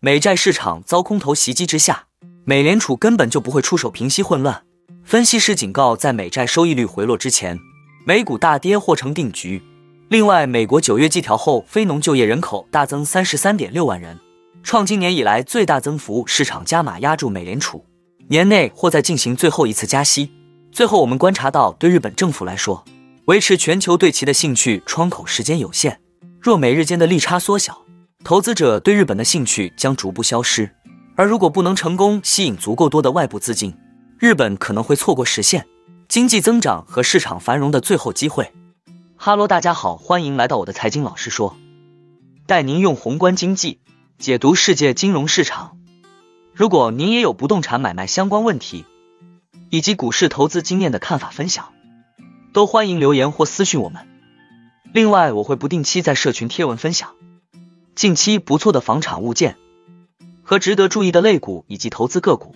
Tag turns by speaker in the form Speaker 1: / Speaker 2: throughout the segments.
Speaker 1: 美债市场遭空头袭击之下，美联储根本就不会出手平息混乱。分析师警告，在美债收益率回落之前，美股大跌或成定局。另外，美国九月季调后非农就业人口大增三十三点六万人，创今年以来最大增幅。市场加码压住美联储年内或再进行最后一次加息。最后，我们观察到，对日本政府来说，维持全球对其的兴趣窗口时间有限。若美日间的利差缩小，投资者对日本的兴趣将逐步消失。而如果不能成功吸引足够多的外部资金，日本可能会错过实现经济增长和市场繁荣的最后机会。哈喽，大家好，欢迎来到我的财经老师说，带您用宏观经济解读世界金融市场。如果您也有不动产买卖相关问题，以及股市投资经验的看法分享，都欢迎留言或私讯我们。另外，我会不定期在社群贴文分享近期不错的房产物件和值得注意的类股以及投资个股。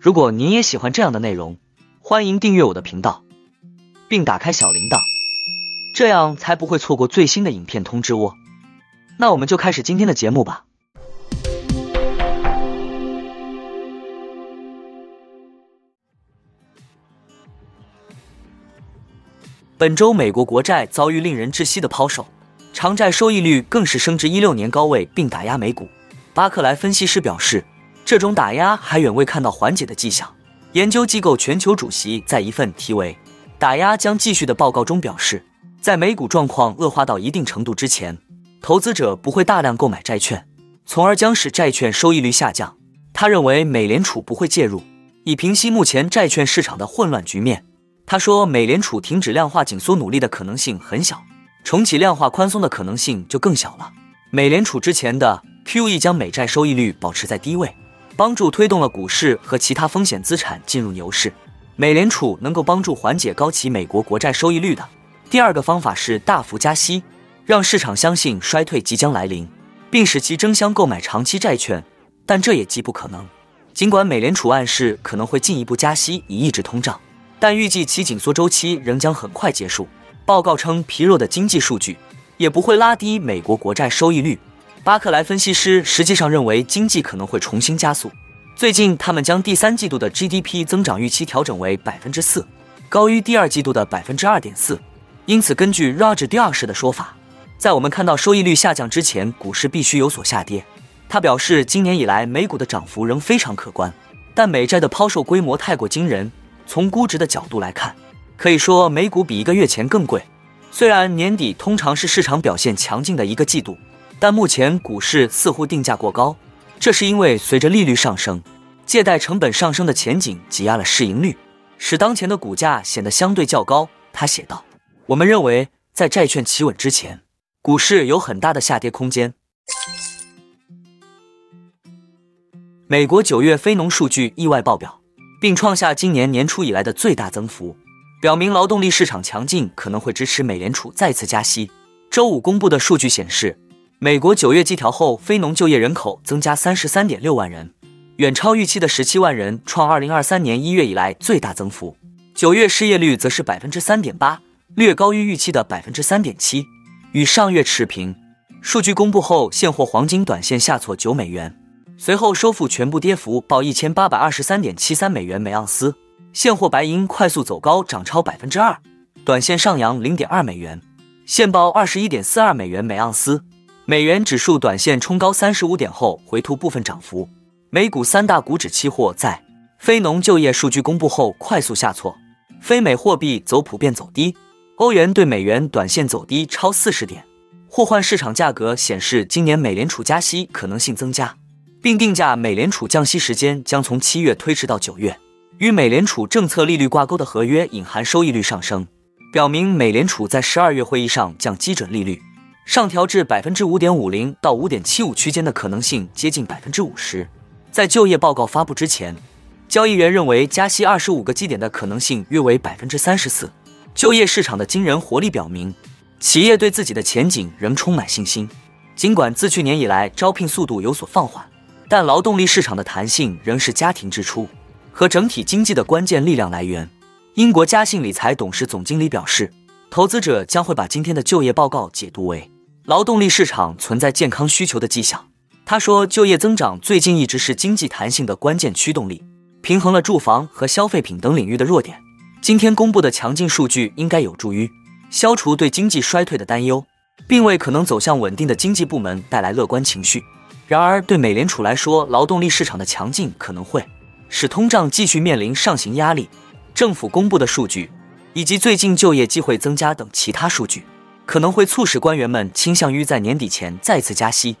Speaker 1: 如果您也喜欢这样的内容，欢迎订阅我的频道，并打开小铃铛。这样才不会错过最新的影片通知哦。那我们就开始今天的节目吧。本周美国国债遭遇令人窒息的抛售，长债收益率更是升至一六年高位，并打压美股。巴克莱分析师表示，这种打压还远未看到缓解的迹象。研究机构全球主席在一份题为“打压将继续”的报告中表示。在美股状况恶化到一定程度之前，投资者不会大量购买债券，从而将使债券收益率下降。他认为美联储不会介入，以平息目前债券市场的混乱局面。他说，美联储停止量化紧缩努力的可能性很小，重启量化宽松的可能性就更小了。美联储之前的 QE 将美债收益率保持在低位，帮助推动了股市和其他风险资产进入牛市。美联储能够帮助缓解高企美国国债收益率的。第二个方法是大幅加息，让市场相信衰退即将来临，并使其争相购买长期债券，但这也极不可能。尽管美联储暗示可能会进一步加息以抑制通胀，但预计其紧缩周期仍将很快结束。报告称，疲弱的经济数据也不会拉低美国国债收益率。巴克莱分析师实际上认为经济可能会重新加速。最近，他们将第三季度的 GDP 增长预期调整为百分之四，高于第二季度的百分之二点四。因此，根据 Roger 第二世的说法，在我们看到收益率下降之前，股市必须有所下跌。他表示，今年以来美股的涨幅仍非常可观，但美债的抛售规模太过惊人。从估值的角度来看，可以说美股比一个月前更贵。虽然年底通常是市场表现强劲的一个季度，但目前股市似乎定价过高。这是因为随着利率上升，借贷成本上升的前景挤压了市盈率，使当前的股价显得相对较高。他写道。我们认为，在债券企稳之前，股市有很大的下跌空间。美国九月非农数据意外爆表，并创下今年年初以来的最大增幅，表明劳动力市场强劲可能会支持美联储再次加息。周五公布的数据显示，美国九月季调后非农就业人口增加三十三点六万人，远超预期的十七万人，创二零二三年一月以来最大增幅。九月失业率则是百分之三点八。略高于预期的百分之三点七，与上月持平。数据公布后，现货黄金短线下挫九美元，随后收复全部跌幅，报一千八百二十三点七三美元每盎司。现货白银快速走高，涨超百分之二，短线上扬零点二美元，现报二十一点四二美元每盎司。美元指数短线冲高三十五点后回吐部分涨幅。美股三大股指期货在非农就业数据公布后快速下挫，非美货币走普遍走低。欧元对美元短线走低超四十点，互换市场价格显示今年美联储加息可能性增加，并定价美联储降息时间将从七月推迟到九月。与美联储政策利率挂钩的合约隐含收益率上升，表明美联储在十二月会议上降基准利率，上调至百分之五点五零到五点七五区间的可能性接近百分之五十。在就业报告发布之前，交易员认为加息二十五个基点的可能性约为百分之三十四。就业市场的惊人活力表明，企业对自己的前景仍充满信心。尽管自去年以来招聘速度有所放缓，但劳动力市场的弹性仍是家庭支出和整体经济的关键力量来源。英国嘉信理财董事总经理表示，投资者将会把今天的就业报告解读为劳动力市场存在健康需求的迹象，他说，就业增长最近一直是经济弹性的关键驱动力，平衡了住房和消费品等领域的弱点。今天公布的强劲数据应该有助于消除对经济衰退的担忧，并为可能走向稳定的经济部门带来乐观情绪。然而，对美联储来说，劳动力市场的强劲可能会使通胀继续面临上行压力。政府公布的数据以及最近就业机会增加等其他数据，可能会促使官员们倾向于在年底前再次加息。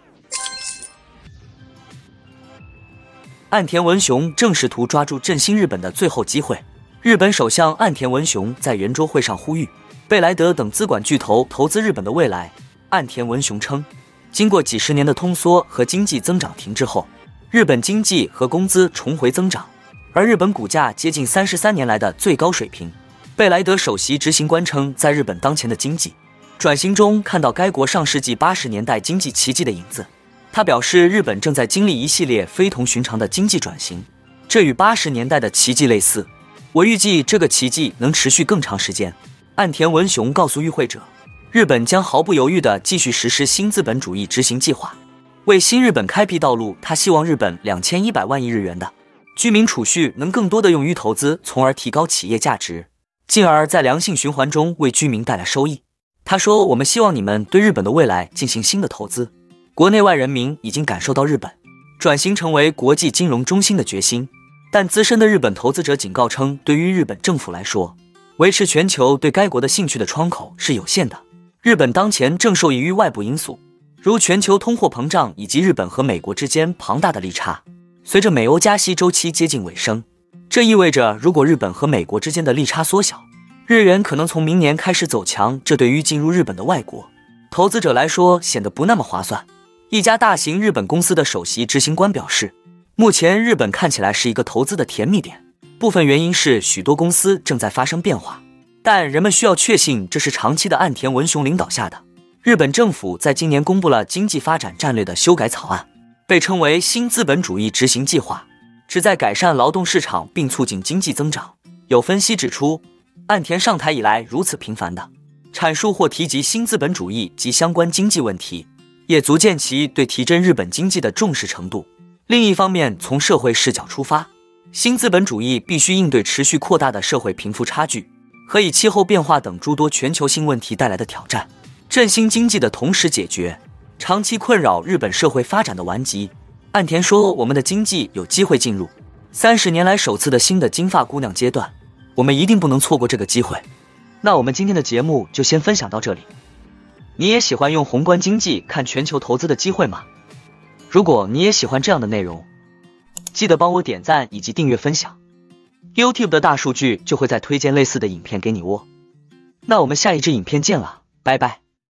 Speaker 1: 岸田文雄正试图抓住振兴日本的最后机会。日本首相岸田文雄在圆桌会上呼吁贝莱德等资管巨头投资日本的未来。岸田文雄称。经过几十年的通缩和经济增长停滞后，日本经济和工资重回增长，而日本股价接近三十三年来的最高水平。贝莱德首席执行官称，在日本当前的经济转型中，看到该国上世纪八十年代经济奇迹的影子。他表示，日本正在经历一系列非同寻常的经济转型，这与八十年代的奇迹类似。我预计这个奇迹能持续更长时间。岸田文雄告诉与会者。日本将毫不犹豫地继续实施新资本主义执行计划，为新日本开辟道路。他希望日本两千一百万亿日元的居民储蓄能更多的用于投资，从而提高企业价值，进而，在良性循环中为居民带来收益。他说：“我们希望你们对日本的未来进行新的投资。国内外人民已经感受到日本转型成为国际金融中心的决心，但资深的日本投资者警告称，对于日本政府来说，维持全球对该国的兴趣的窗口是有限的。”日本当前正受益于外部因素，如全球通货膨胀以及日本和美国之间庞大的利差。随着美欧加息周期接近尾声，这意味着如果日本和美国之间的利差缩小，日元可能从明年开始走强。这对于进入日本的外国投资者来说显得不那么划算。一家大型日本公司的首席执行官表示，目前日本看起来是一个投资的甜蜜点，部分原因是许多公司正在发生变化。但人们需要确信这是长期的。岸田文雄领导下的日本政府在今年公布了经济发展战略的修改草案，被称为新资本主义执行计划，旨在改善劳动市场并促进经济增长。有分析指出，岸田上台以来如此频繁的阐述或提及新资本主义及相关经济问题，也足见其对提振日本经济的重视程度。另一方面，从社会视角出发，新资本主义必须应对持续扩大的社会贫富差距。和以气候变化等诸多全球性问题带来的挑战，振兴经济的同时解决长期困扰日本社会发展的顽疾。岸田说：“我们的经济有机会进入三十年来首次的新的金发姑娘阶段，我们一定不能错过这个机会。”那我们今天的节目就先分享到这里。你也喜欢用宏观经济看全球投资的机会吗？如果你也喜欢这样的内容，记得帮我点赞以及订阅分享。YouTube 的大数据就会再推荐类似的影片给你哦。那我们下一支影片见了，拜拜。